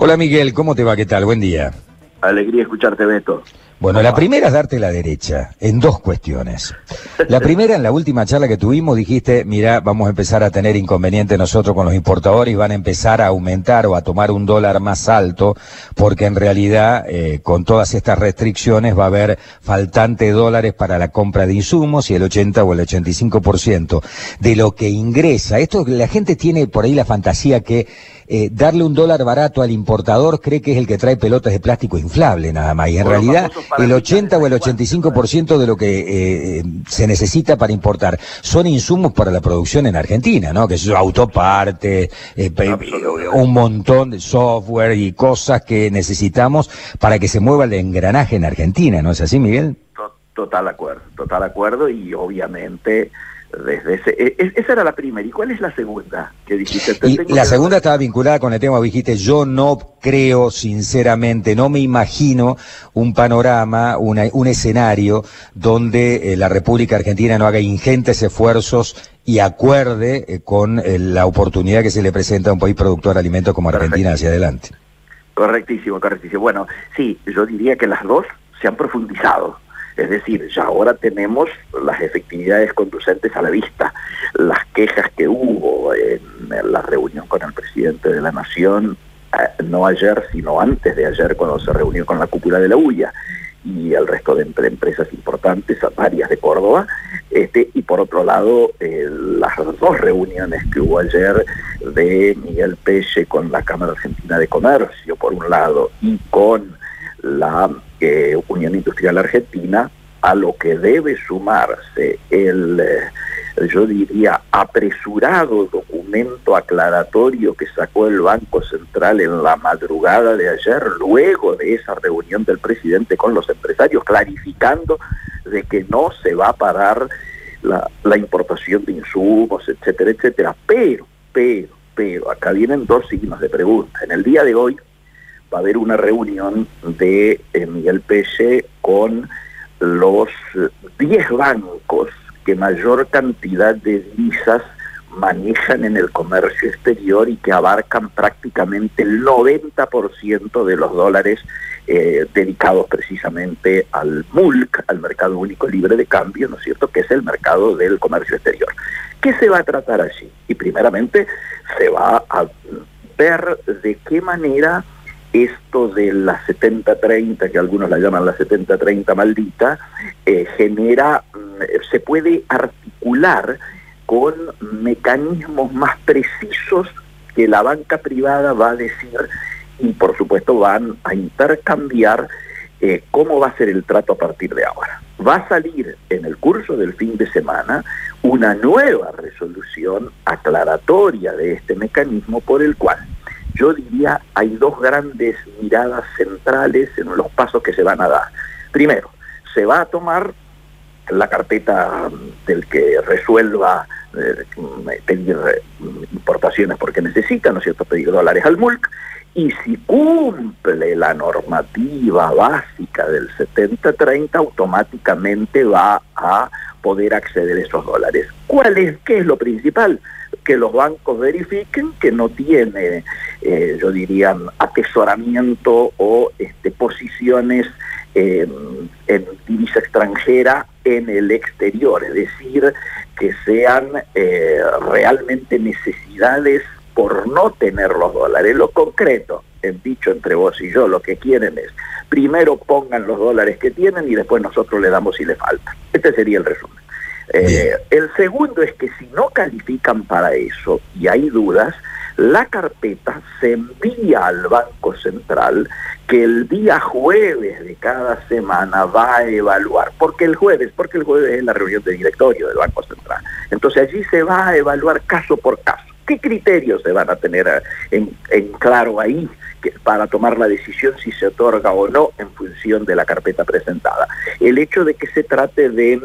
Hola Miguel, ¿cómo te va? ¿Qué tal? Buen día. Alegría escucharte, Beto. Bueno, la primera es darte la derecha en dos cuestiones. La primera, en la última charla que tuvimos, dijiste, mira, vamos a empezar a tener inconveniente nosotros con los importadores y van a empezar a aumentar o a tomar un dólar más alto, porque en realidad, eh, con todas estas restricciones, va a haber faltante dólares para la compra de insumos y el 80 o el 85% de lo que ingresa. Esto, la gente tiene por ahí la fantasía que eh, darle un dólar barato al importador cree que es el que trae pelotas de plástico inflable nada más. Y en realidad el 80 o el 85% de lo que eh, se necesita para importar son insumos para la producción en Argentina, ¿no? Que es autoparte, eh, un montón de software y cosas que necesitamos para que se mueva el engranaje en Argentina, ¿no es así, Miguel? Total acuerdo, total acuerdo y obviamente desde ese, e, e, esa era la primera. ¿Y cuál es la segunda que dijiste? Y la segunda estaba vinculada con el tema, dijiste, yo no creo sinceramente, no me imagino un panorama, un escenario donde eh, la República Argentina no haga ingentes esfuerzos y acuerde eh, con eh, la oportunidad que se le presenta a un país productor de alimentos como Argentina hacia adelante. Correctísimo, correctísimo. Bueno, sí, yo diría que las dos se han profundizado es decir, ya ahora tenemos las efectividades conducentes a la vista. Las quejas que hubo en la reunión con el presidente de la Nación, eh, no ayer, sino antes de ayer, cuando se reunió con la cúpula de la UIA y el resto de empresas importantes, varias de Córdoba, este, y por otro lado, eh, las dos reuniones que hubo ayer de Miguel Peche con la Cámara Argentina de Comercio, por un lado, y con la eh, Unión Industrial Argentina, a lo que debe sumarse el, eh, yo diría, apresurado documento aclaratorio que sacó el Banco Central en la madrugada de ayer, luego de esa reunión del presidente con los empresarios, clarificando de que no se va a parar la, la importación de insumos, etcétera, etcétera. Pero, pero, pero, acá vienen dos signos de pregunta. En el día de hoy, va a haber una reunión de eh, Miguel Pese con los 10 bancos que mayor cantidad de divisas manejan en el comercio exterior y que abarcan prácticamente el 90% de los dólares eh, dedicados precisamente al MULC, al Mercado Único Libre de Cambio, ¿no es cierto?, que es el mercado del comercio exterior. ¿Qué se va a tratar allí? Y primeramente se va a ver de qué manera esto de la 70-30, que algunos la llaman la 70-30 maldita, eh, genera, mm, se puede articular con mecanismos más precisos que la banca privada va a decir y por supuesto van a intercambiar eh, cómo va a ser el trato a partir de ahora. Va a salir en el curso del fin de semana una nueva resolución aclaratoria de este mecanismo por el cual yo diría hay dos grandes miradas centrales en los pasos que se van a dar. Primero, se va a tomar la carpeta del que resuelva eh, pedir eh, importaciones porque necesita, ¿no es cierto?, pedir dólares al MULC, y si cumple la normativa básica del 70-30, automáticamente va a poder acceder a esos dólares. ¿Cuál es? ¿Qué es lo principal? Que los bancos verifiquen que no tiene, eh, yo diría, atesoramiento o este, posiciones en divisa extranjera en el exterior, es decir, que sean eh, realmente necesidades por no tener los dólares. Lo concreto, en dicho entre vos y yo, lo que quieren es, primero pongan los dólares que tienen y después nosotros le damos si le falta. Este sería el resumen. Eh, el segundo es que si no califican para eso y hay dudas, la carpeta se envía al Banco Central que el día jueves de cada semana va a evaluar. porque el jueves? Porque el jueves es la reunión de directorio del Banco Central. Entonces allí se va a evaluar caso por caso. ¿Qué criterios se van a tener eh, en, claro ahí para tomar la decisión si se otorga o no en función de la carpeta presentada? El hecho de que se trate de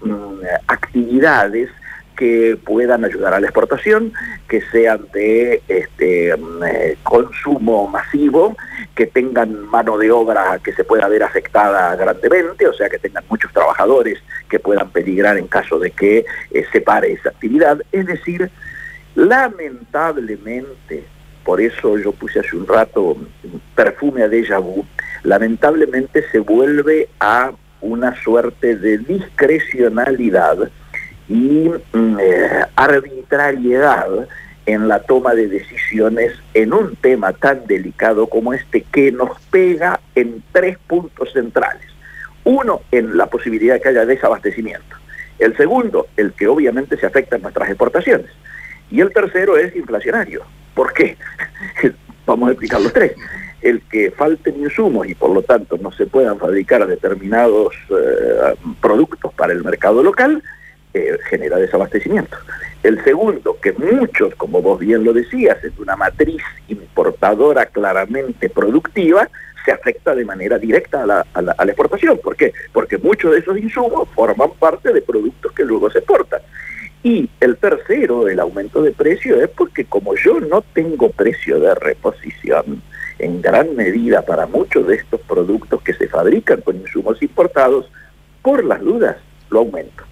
mm, actividades que puedan ayudar a la exportación, que sean de este, mm, eh, consumo masivo, que tengan mano de obra que se pueda ver afectada grandemente, o sea, que tengan muchos trabajadores que puedan peligrar en caso de que eh, se pare esa actividad. Es decir, Lamentablemente, por eso yo puse hace un rato perfume a déjà vu, lamentablemente se vuelve a una suerte de discrecionalidad y mm, eh, arbitrariedad en la toma de decisiones en un tema tan delicado como este que nos pega en tres puntos centrales. Uno, en la posibilidad que haya desabastecimiento. El segundo, el que obviamente se afecta en nuestras exportaciones. Y el tercero es inflacionario. ¿Por qué? Vamos a explicar los tres. El que falten insumos y por lo tanto no se puedan fabricar determinados eh, productos para el mercado local, eh, genera desabastecimiento. El segundo, que muchos, como vos bien lo decías, es una matriz importadora claramente productiva, se afecta de manera directa a la, a la, exportación. ¿Por qué? Porque muchos de esos insumos forman parte de productos que luego se exportan. Y el tercero, el aumento de precio, es porque como yo no tengo precio de reposición, en gran medida para muchos de estos productos que se fabrican con insumos importados, por las dudas lo aumento.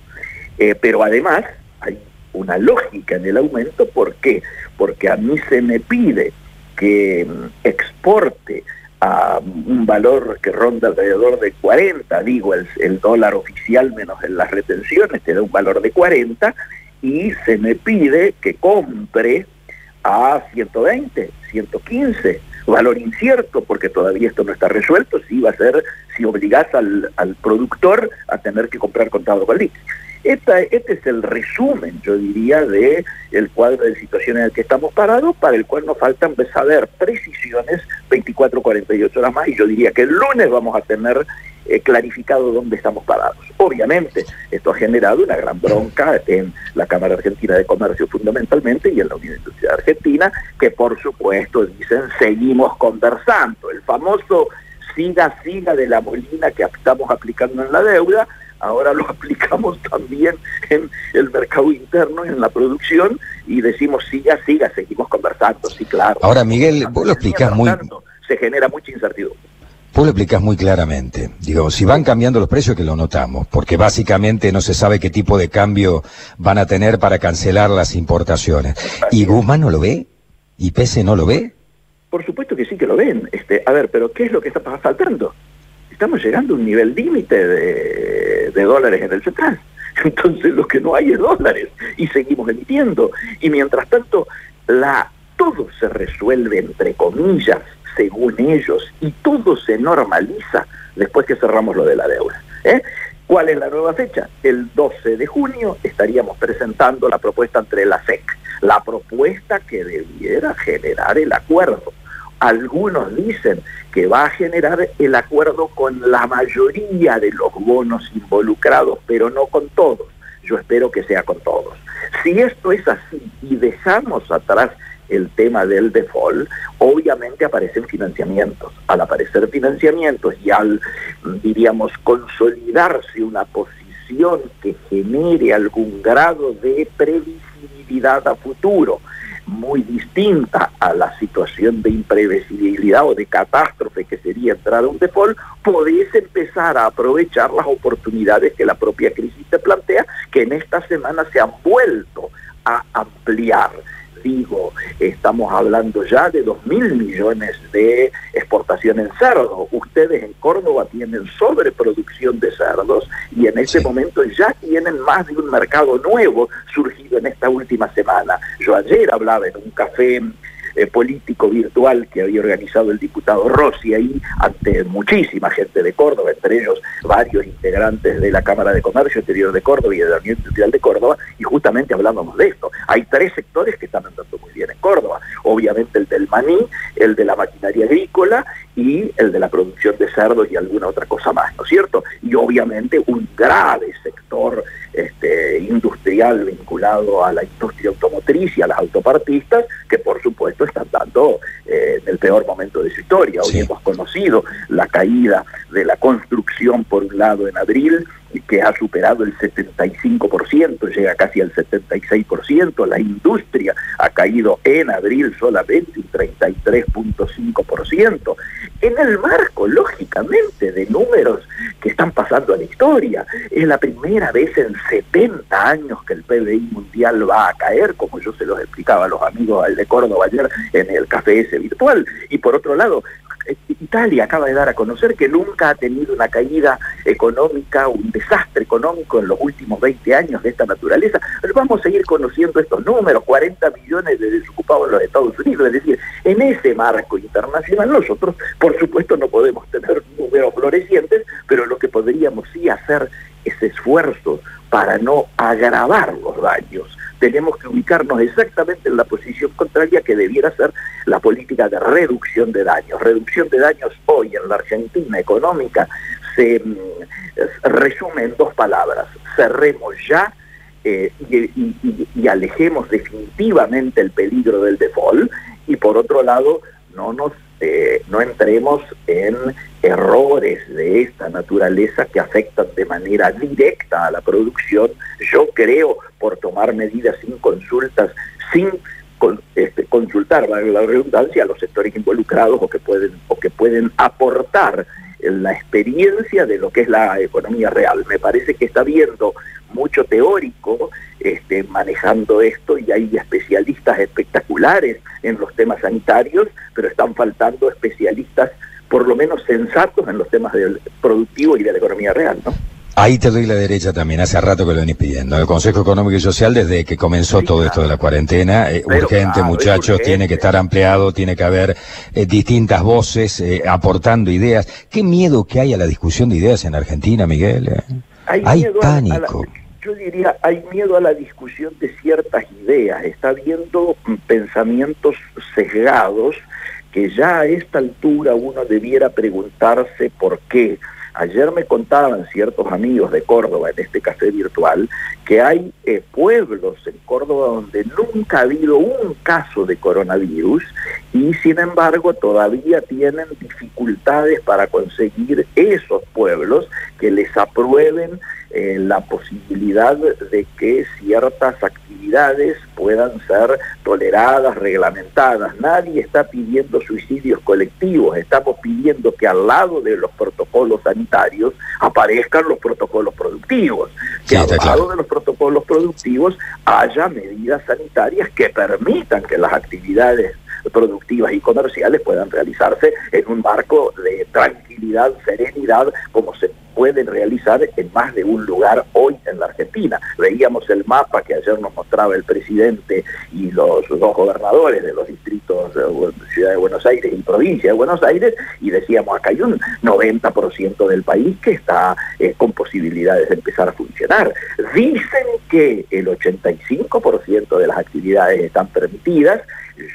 Eh, pero además hay una lógica en el aumento, ¿por qué? Porque a mí se me pide que mm, exporte a un valor que ronda alrededor de 40, digo, el, el dólar oficial menos en las retenciones te da un valor de 40, y se me pide que compre a 120, 115, valor incierto, porque todavía esto no está resuelto, si va a ser, si obligás al, al productor a tener que comprar contado con liqui este es el resumen, yo diría, de el cuadro de situación en el que estamos parados, para el cual nos faltan saber precisiones 24, 48 horas más, y yo diría que el lunes vamos a tener eh, clarificado dónde estamos parados. Obviamente, esto ha generado una gran bronca en la Cámara Argentina de Comercio fundamentalmente y en la Unión Industrial Argentina, que por supuesto dicen seguimos conversando. El famoso siga, siga de la molina que estamos aplicando en la deuda, ahora lo aplicamos también en el mercado interno, en la producción, y decimos siga, siga, seguimos conversando, sí, claro. Ahora, Miguel, vos lo explicás muy... se genera mucha incertidumbre. Vos lo explicás muy claramente. Digo, si van cambiando los precios, que lo notamos, porque básicamente no se sabe qué tipo de cambio van a tener para cancelar las importaciones. ¿Y Guzmán no lo ve? ¿Y Pese no lo ve? Por supuesto que sí que lo ven. Este, a ver, pero ¿qué es lo que está faltando? Estamos llegando a un nivel límite de de dólares en el central. Entonces lo que no hay es dólares y seguimos emitiendo. Y mientras tanto, la, todo se resuelve entre comillas, según ellos, y todo se normaliza después que cerramos lo de la deuda. ¿eh? ¿Cuál es la nueva fecha? El 12 de junio estaríamos presentando la propuesta entre la SEC, la propuesta que debiera generar el acuerdo. Algunos dicen que va a generar el acuerdo con la mayoría de los bonos involucrados, pero no con todos. Yo espero que sea con todos. Si esto es así y dejamos atrás el tema del default, obviamente aparecen financiamientos. Al aparecer financiamientos y al, diríamos, consolidarse una posición que genere algún grado de previsibilidad a futuro, muy distinta a la situación de imprevisibilidad o de catástrofe que sería entrar a un default, podés empezar a aprovechar las oportunidades que la propia crisis te plantea, que en esta semana se han vuelto a ampliar digo, estamos hablando ya de 2 mil millones de exportación en cerdo. Ustedes en Córdoba tienen sobreproducción de cerdos y en ese momento ya tienen más de un mercado nuevo surgido en esta última semana. Yo ayer hablaba en un café eh, político virtual que había organizado el diputado Rossi ahí ante muchísima gente de Córdoba, entre ellos varios integrantes de la Cámara de Comercio Exterior de Córdoba y de la Unión Industrial de Córdoba, y justamente hablábamos de esto. Hay tres sectores que están andando muy bien en Córdoba. Obviamente el del maní, el de la maquinaria agrícola y el de la producción de cerdos y alguna otra cosa más, ¿no es cierto? Y obviamente un grave sector este, industrial vinculado a la industria automotriz y a las autopartistas, que por supuesto están dando eh, en el peor momento de su historia. Hoy hemos conocido la caída de la construcción por un lado en abril, que ha superado el 75%, llega casi al 76%, la industria ha caído en abril solamente un 33.5%, en el marco, lógicamente, de números que están pasando a la historia. Es la primera vez en 70 años que el PBI mundial va a caer, como yo se los explicaba a los amigos de Córdoba ayer en el café ese virtual. Y por otro lado, Italia acaba de dar a conocer que nunca ha tenido una caída económica, un desastre económico en los últimos 20 años de esta naturaleza. Vamos a seguir conociendo estos números, 40 millones de desocupados en los Estados Unidos. Es decir, en ese marco internacional nosotros, por supuesto, no podemos tener números florecientes, pero lo que podríamos sí hacer es esfuerzo para no agravar los daños tenemos que ubicarnos exactamente en la posición contraria que debiera ser la política de reducción de daños. Reducción de daños hoy en la Argentina económica se mm, resume en dos palabras. Cerremos ya eh, y, alejemos definitivamente el peligro del default y por otro lado no nos eh, no entremos en errores de esta naturaleza que afectan de manera directa a la producción, yo creo, por tomar medidas sin consultas, sin este, consultar, la redundancia, a los sectores involucrados o que pueden, o que pueden aportar la experiencia de lo que es la economía real. Me parece que está viendo mucho teórico este, manejando esto y hay especialistas espectaculares en los temas sanitarios, pero están faltando especialistas por lo menos sensatos en los temas del productivo y de la economía real, ¿no? Ahí te doy la derecha también, hace rato que lo venís pidiendo. El Consejo Económico y Social, desde que comenzó todo esto de la cuarentena, eh, urgente, muchachos, tiene que estar ampliado, tiene que haber eh, distintas voces eh, aportando ideas. ¿Qué miedo que hay a la discusión de ideas en Argentina, Miguel? Hay, pánico. Yo diría, hay miedo a la discusión de ciertas ideas. Está habiendo pensamientos sesgados que ya a esta altura uno debiera preguntarse por qué. Ayer me contaban ciertos amigos de Córdoba en este café virtual que hay eh, pueblos en Córdoba donde nunca ha habido un caso de coronavirus y sin embargo todavía tienen dificultades para conseguir esos pueblos que les aprueben eh, la posibilidad de que ciertas actividades puedan ser toleradas, reglamentadas. Nadie está pidiendo suicidios colectivos, estamos pidiendo que al lado de los protocolos sanitarios aparezcan los protocolos productivos, que al lado de los protocolos productivos haya medidas sanitarias que permitan que las actividades productivas y comerciales puedan realizarse en un marco de tranquilidad, serenidad, como se pueden realizar en más de un lugar hoy en la Argentina. Veíamos el mapa que ayer nos mostraba el presidente y los dos gobernadores de los distritos de Ciudad de Buenos Aires y provincia de Buenos Aires y decíamos acá hay un 90% del país que está eh, con posibilidades de empezar a funcionar. Dicen que el 85% de las actividades están permitidas,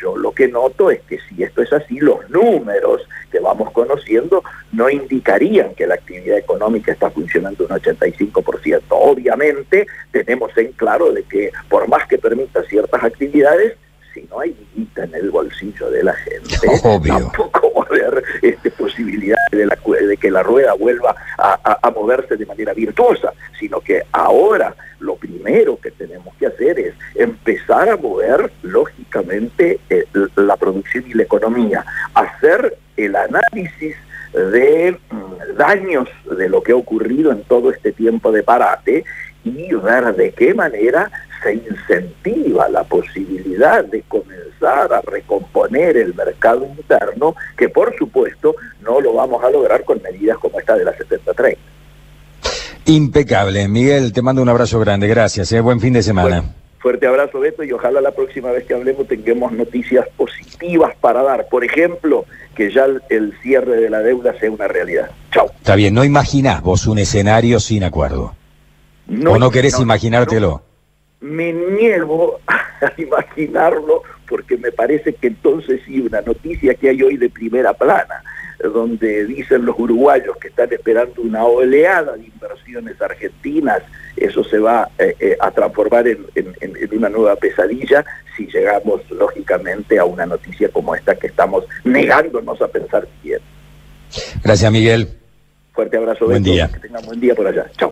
yo lo que noto es que si esto es así, los números que vamos conociendo no indicarían que la actividad económica está funcionando un 85%. Obviamente tenemos en claro de que por más que permita ciertas actividades, si no hay guita en el bolsillo de la gente, tampoco va a haber este, posibilidad de, de, que la rueda vuelva a, moverse de manera virtuosa, sino que ahora lo primero que tenemos que hacer es empezar a mover, eh, la producción y la economía, hacer el análisis de mm, daños de lo que ha ocurrido en todo este tiempo de parate y ver de qué manera se incentiva la posibilidad de comenzar a recomponer el mercado interno, que por supuesto no lo vamos a lograr con medidas como esta de la 70-30. Impecable. Miguel, te mando un abrazo grande. Gracias. ¿eh? Buen fin de semana. Fuerte abrazo, Beto, y ojalá la próxima vez que hablemos tengamos noticias positivas para dar. Por ejemplo, que ya el, cierre de la deuda sea una realidad. Chao. Está bien, no imaginás vos un escenario sin acuerdo. No, ¿O no querés imaginártelo? me niego a imaginarlo porque me parece que entonces sí, una noticia que hay hoy de primera plana, donde dicen los uruguayos que están esperando una oleada de inversiones argentinas, eso se va eh, eh, a transformar en, una nueva pesadilla si llegamos lógicamente a una noticia como esta que estamos negándonos a pensar bien. Gracias Miguel. Fuerte abrazo. Buen día. Que tengan buen día por allá. Chao.